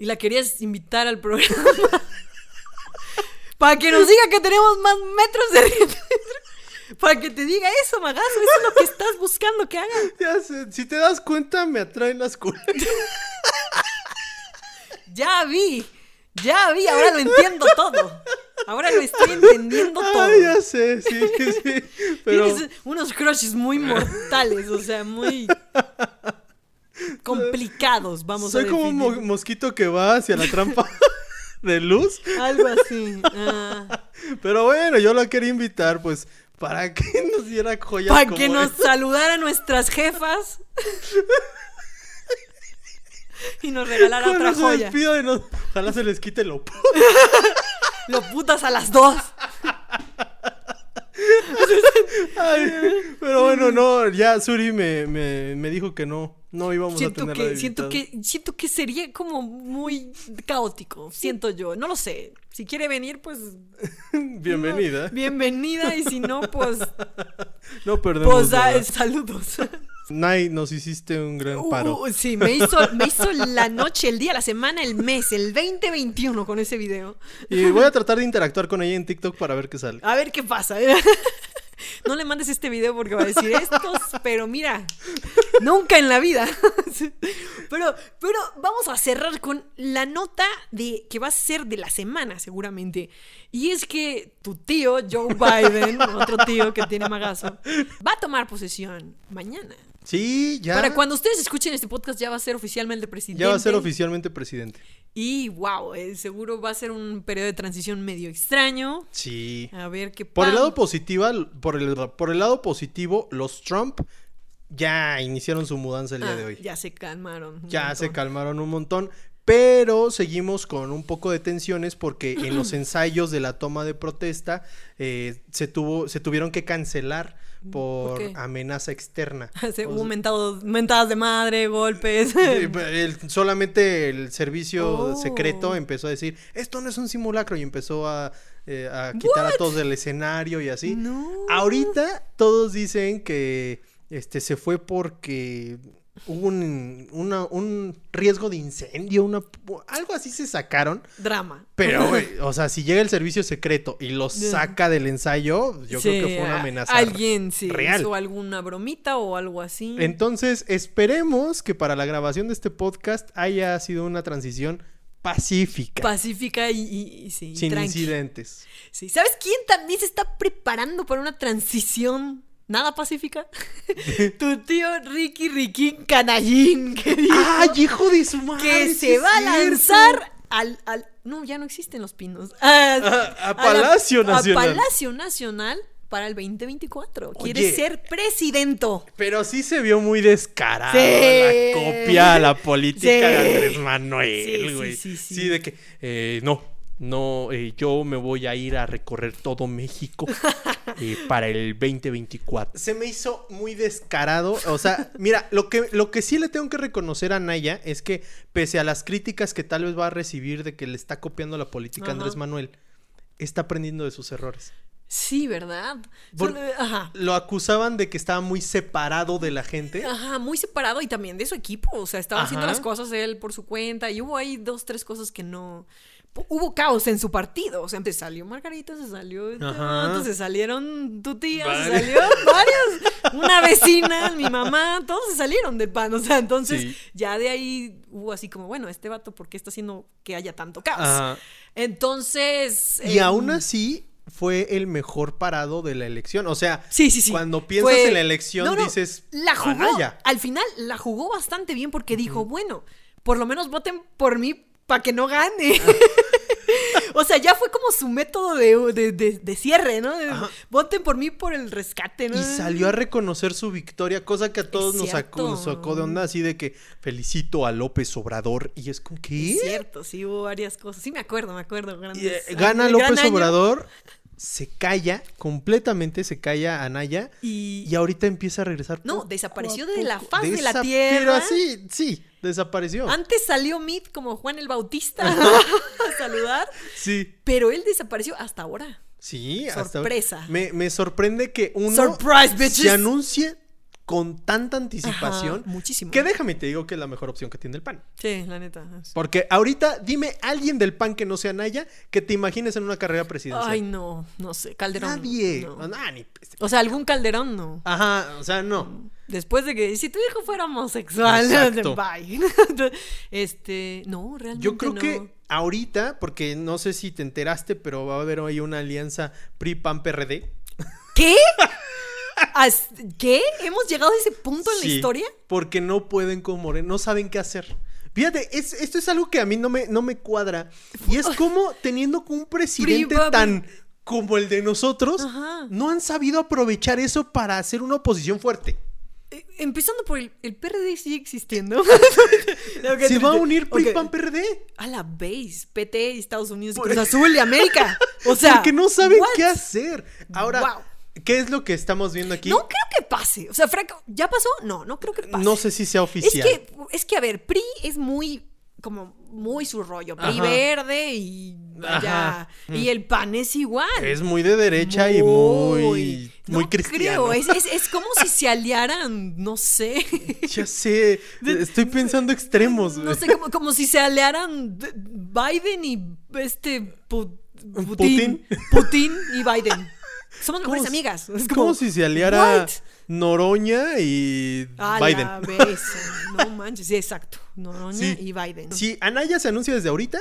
Y la querías invitar al programa. Para que nos diga que tenemos más metros de. Para que te diga eso, Magazo. Eso es lo que estás buscando que haga. Ya sé, si te das cuenta, me atraen las culas. Ya vi. Ya vi. Ahora lo entiendo todo. Ahora lo estoy entendiendo todo. Ay, ya sé, sí, sí. Pero Tienes unos crushes muy mortales, o sea, muy complicados, vamos soy a como un mo- mosquito que va hacia la trampa de luz. Algo así. ah. Pero bueno, yo la quería invitar, pues, para que nos diera joyas Para que nos esta. saludara nuestras jefas. y nos regalara Cuando otra joya. nos- Ojalá se les quite lo Lo putas a las dos. Ay, pero bueno, no, ya Suri me, me, me dijo que no, no íbamos Siento a tener que, siento que, siento que sería como muy caótico, siento yo. No lo sé. Si quiere venir, pues. Bienvenida. Bienvenida. Y si no, pues. No perdemos. Pues ah, nada. saludos. Nay, nos hiciste un gran paro. Uh, sí, me hizo, me hizo la noche, el día, la semana, el mes, el 2021 con ese video. Y voy a tratar de interactuar con ella en TikTok para ver qué sale. A ver qué pasa. ¿eh? No le mandes este video porque va a decir estos, pero mira, nunca en la vida. Pero, pero vamos a cerrar con la nota de que va a ser de la semana, seguramente. Y es que tu tío, Joe Biden, otro tío que tiene magazo, va a tomar posesión mañana. Sí, ya. Para cuando ustedes escuchen este podcast ya va a ser oficialmente presidente. Ya va a ser oficialmente presidente. Y wow, eh, seguro va a ser un periodo de transición medio extraño. Sí. A ver qué Por el pasa. lado positivo, por el, por el lado positivo, los Trump ya iniciaron su mudanza el día Ah, de hoy. Ya se calmaron. Ya se calmaron un montón, pero seguimos con un poco de tensiones porque en los ensayos de la toma de protesta eh, se tuvo, se tuvieron que cancelar por, amenaza externa. Se- hubo mentados- mentadas de madre, golpes. el- solamente el servicio Oh. secreto empezó a decir esto no es un simulacro y empezó a, eh, a quitar a todos del escenario y así. No. Ahorita todos dicen que este se fue porque hubo un, una- un riesgo de incendio, una, algo así se sacaron. Drama. Pero, o sea, si llega el servicio secreto y los saca del ensayo, yo creo que fue una amenaza Alguien sí real. hizo alguna bromita o algo así. Entonces, esperemos que para la grabación de este podcast haya sido una transición pacífica, Pacífica y, y- y sí, sin tranqui. incidentes. Sí. ¿Sabes quién también se está preparando para una transición nada pacífica? tu tío Ricky Ricky Canallín. Que dijo ¡Ay, hijo de su madre! que se va a lanzar al, al- No, ya no existen los pinos. A, a Palacio la- Nacional. A Palacio Nacional para el 2024. Quiere Oye. ser presidente. Pero sí se vio muy descarado Sí. la copia a la política Sí. de Andrés Manuel, güey. sí, sí. Sí, de que, eh, no, no, eh, yo me voy a ir a recorrer todo México eh, para el 2024. Se me hizo muy descarado, o sea, mira, lo que, lo que sí le tengo que reconocer a Naya es que pese a las críticas que tal vez va a recibir de que le está copiando la política Ajá. Andrés Manuel, está aprendiendo de sus errores. Sí, ¿verdad? Por- Solo- ajá. Lo acusaban de que estaba muy separado de la gente. Ajá, muy separado y también de su equipo. O sea, estaba haciendo las cosas él por su cuenta y hubo ahí dos, tres cosas que no. Hubo caos en su partido. O sea, se salió Margarita, se salió. Ajá. Entonces salió tu tía, se salió varios. Una vecina, mi mamá, todos se salieron del pan. O sea, entonces Sí. ya de ahí hubo así como, bueno, este vato, ¿por qué está haciendo que haya tanto caos? Ajá. Entonces. Y em, aún así fue el mejor parado de la elección. O sea, Sí, sí, sí. cuando piensas Fue- en la elección No, no, dices, La jugó. "Anaya". Al final la jugó bastante bien porque dijo, bueno, por lo menos voten por mí para que no gane. o sea, ya fue como su método de, de- de- de cierre, ¿no? Ajá. voten por mí por el rescate, ¿no? Y salió a reconocer su victoria, cosa que a todos nos sacó, nos cierto. sacó de onda, así de que felicito a López Obrador. Y es como, ¿qué? Es cierto, sí hubo varias cosas. Sí, me acuerdo, me acuerdo. Y, eh, ah, gana gran López año. Se calla, completamente se calla Anaya. Y, Y ahora empieza a regresar. No, desapareció a de la faz de la tierra. Pero así, sí, desapareció. antes salió Mid como Juan el Bautista a saludar, Sí. pero él desapareció hasta ahora. Sí, hasta Sorpresa. Me, me sorprende que uno Surprise, se anuncie con tanta anticipación. Ajá, muchísimo. Que déjame te digo que es la mejor opción que tiene el PAN. Sí, la neta. Porque ahorita dime alguien del PAN que no sea Naya que te imagines en una carrera presidencial. Ay, no, no sé. Calderón. Nadie. no. Ah, ni- O sea, algún Calderón no. Ajá, o sea, no. Después de que si tu hijo fuera homosexual, Exacto. bye. este, no, realmente Yo creo no. que ahorita, porque no sé si te enteraste, pero va a haber ahí una alianza PRI-PAN-PRD. ¿Qué? ¿Qué? ¿Hemos llegado a ese punto en la historia? Porque no pueden con Moreno, no saben qué hacer. Fíjate, es- esto es algo que a mí no me, no me cuadra. Y es como teniendo un presidente tan como el de nosotros Ajá. no han sabido aprovechar eso para hacer una oposición fuerte. Eh, Empezando por el, el PRD sigue existiendo. Se va a unir PRI, Ok. PAN, PRD. A la base, PT, Estados Unidos, y Cruz Azul y América. O sea, Porque no saben what? qué hacer. Ahora, Wow. ¿Qué es lo que estamos viendo aquí? No creo que pase. O sea, Franco, ¿ya pasó? No, no creo que pase. No sé si sea Es oficial. que, es que, a ver, PRI es muy, como, muy su rollo. PRI Ajá. verde y Ajá. vaya. Y el PAN es igual. Es muy de derecha y muy, muy no cristiano. creo, es, es, es como si se aliaran, no sé. Ya sé, estoy pensando extremos. No sé, como, como si se aliaran Biden y este Pu- Putin. Putin. Putin y Biden. Somos ¿Cómo mejores si- amigas. Es como, si se aliara what? Noroña y A Biden. la vez. No manches, sí, exacto. Noroña Sí. y Biden. Si Anaya se anuncia desde ahorita,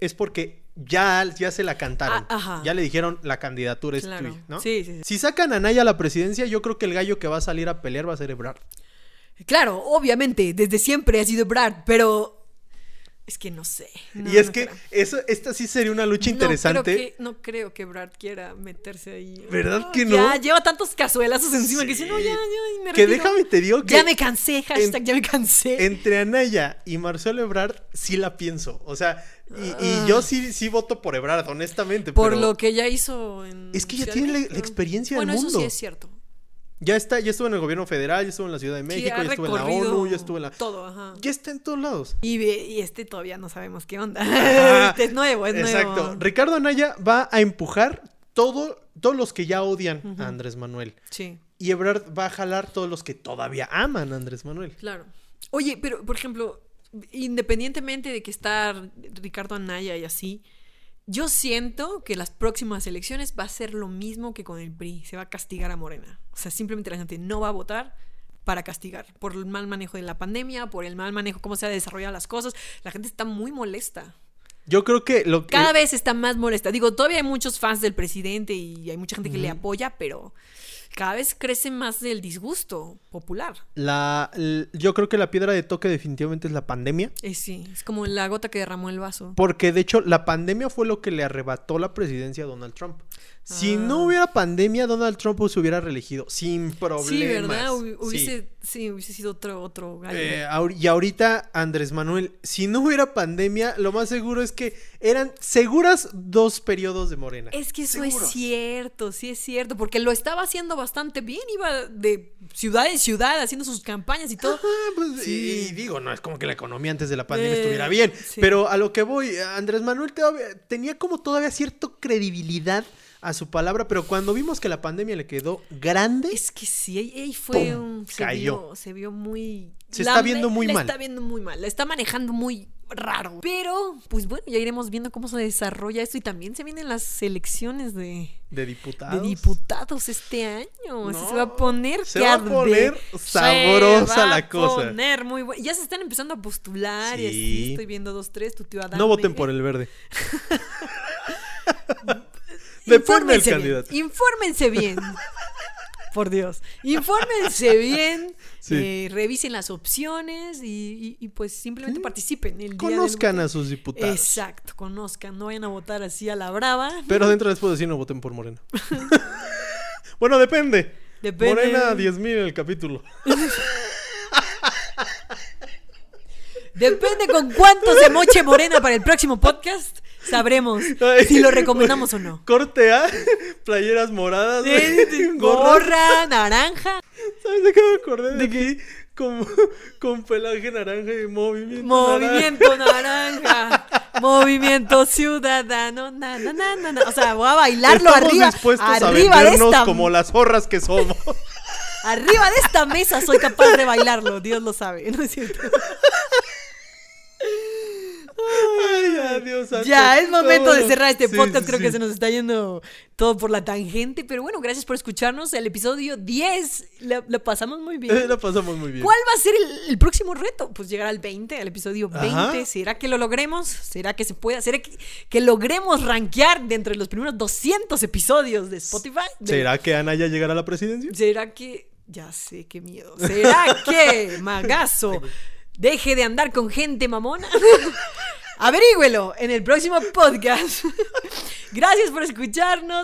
es porque ya, ya se la cantaron. Ah, ajá. Ya le dijeron la candidatura es Claro. tuya, ¿no? Sí, sí, sí. Si sacan a Anaya a la presidencia, yo creo que el gallo que va a salir a pelear va a ser Ebrard. Claro, obviamente, desde siempre ha sido Brad, pero es que no sé. No, y es no que creo. eso, esta sí sería una lucha No interesante. creo que, no creo que Brad quiera meterse ahí. ¿Verdad que Ya no? lleva tantos cazuelazos encima que dice, no, ya, ya, me Que retiro". déjame te digo que Ya me cansé, hashtag ya me cansé. entre Anaya y Marcelo Ebrard sí la pienso. O sea, y, y Ah. yo sí, sí voto por Ebrard, honestamente. Por pero lo que ya hizo en. Es que ya tiene la- experiencia del bueno, eso mundo. sí es cierto. Ya está, ya estuvo en el gobierno federal, ya estuvo en la Ciudad de México, ha ya estuvo en la ONU, ya estuvo en la. Todo, ajá. Ya está en todos lados. Y, y este todavía no sabemos qué onda. Este es nuevo, es Exacto. nuevo. Ricardo Anaya va a empujar todo, todos los que ya odian a Andrés Manuel. Sí, Y Ebrard va a jalar todos los que todavía aman a Andrés Manuel. claro. Oye, pero por ejemplo, independientemente de que está Ricardo Anaya y así, yo siento que las próximas elecciones va a ser lo mismo que con el PRI. Se va a castigar a Morena. O sea, simplemente la gente no va a votar para castigar por el mal manejo de la pandemia, por el mal manejo, cómo se han desarrollado las cosas. La gente está muy molesta. Yo creo que lo que. Cada vez está más molesta. Digo, todavía hay muchos fans del presidente y hay mucha gente que le apoya, pero cada vez crece más el disgusto popular. La, yo creo que la piedra de toque definitivamente es la pandemia. Eh, sí, es como la gota que derramó el vaso. Porque de hecho la pandemia fue lo que le arrebató la presidencia a Donald Trump. Si Ah. no hubiera pandemia, Donald Trump se hubiera reelegido sin problemas. Sí, ¿verdad? Sí. Hubiese, sí. hubiese sido otro, otro gallo. Eh, y ahorita, Andrés Manuel, si no hubiera pandemia, lo más seguro es que eran seguras dos periodos de Morena. es que eso Seguros. es cierto, sí es cierto, porque lo estaba haciendo bastante bien, iba de ciudad en ciudad haciendo sus campañas y todo. Pues, Sí. y, y digo, no es como que la economía antes de la pandemia Eh, estuviera bien. sí. Pero a lo que voy, Andrés Manuel todavía- tenía como todavía cierta credibilidad a su palabra, pero cuando vimos que la pandemia le quedó grande, Es que sí, ahí, fue ¡Pum! un. Se Cayó. vio, se vio muy. Se está viendo muy la mal. está viendo muy mal, la está manejando muy raro. Pero, pues bueno, ya iremos viendo cómo se desarrolla esto y también se vienen las elecciones de, de diputados. de diputados este año. Así se va a poner se va a poner Se sabrosa va la a cosa. poner muy bu- Ya se están empezando a postular y así. Sí. Estoy viendo dos, tres, tu tío Adán. No voten por el verde. Depende del Infórmense bien, candidato. Infórmense bien. Por Dios. Infórmense bien. Sí. eh, revisen las opciones y, y- y, pues simplemente Sí. participen. El Conozcan a sus diputados. Exacto, conozcan. No vayan a votar así a la brava. Pero dentro después de decir no voten por Morena. bueno, depende. Depende. Morena 10.000 en el capítulo. Depende con cuánto se moche Morena para el próximo podcast. Sabremos si lo recomendamos o no. Corte A, playeras moradas. Gorra, naranja, ¿Sabes de qué me acordé? De que con, con pelaje naranja y movimiento. movimiento naranja, movimiento ciudadano, na, na, na, na, na. O sea, voy a bailarlo Estamos arriba, dispuestos a arriba de vendernos esta, como las zorras que somos. arriba de esta mesa soy capaz de bailarlo, Dios lo sabe, ¿no es cierto? Ay, adiós. santo. Ya, es momento de cerrar este sí, podcast. Creo sí. que se nos está yendo todo por la tangente. Pero bueno, gracias por escucharnos. El episodio 10 lo, pasamos muy bien. Eh, la pasamos muy bien. ¿Cuál va a ser el, el próximo reto? Pues llegar al 20, al episodio 20. Ajá. ¿Será que lo logremos? ¿Será que se pueda? ¿Será que, que logremos rankear dentro de los primeros 200 episodios de Spotify? De- ¿Será que Ana ya llegará a la presidencia? ¿Será que.? Ya sé, qué miedo. ¿Será que, Magazo, deje de andar con gente mamona? Averígüelo en el próximo podcast. Gracias por escucharnos.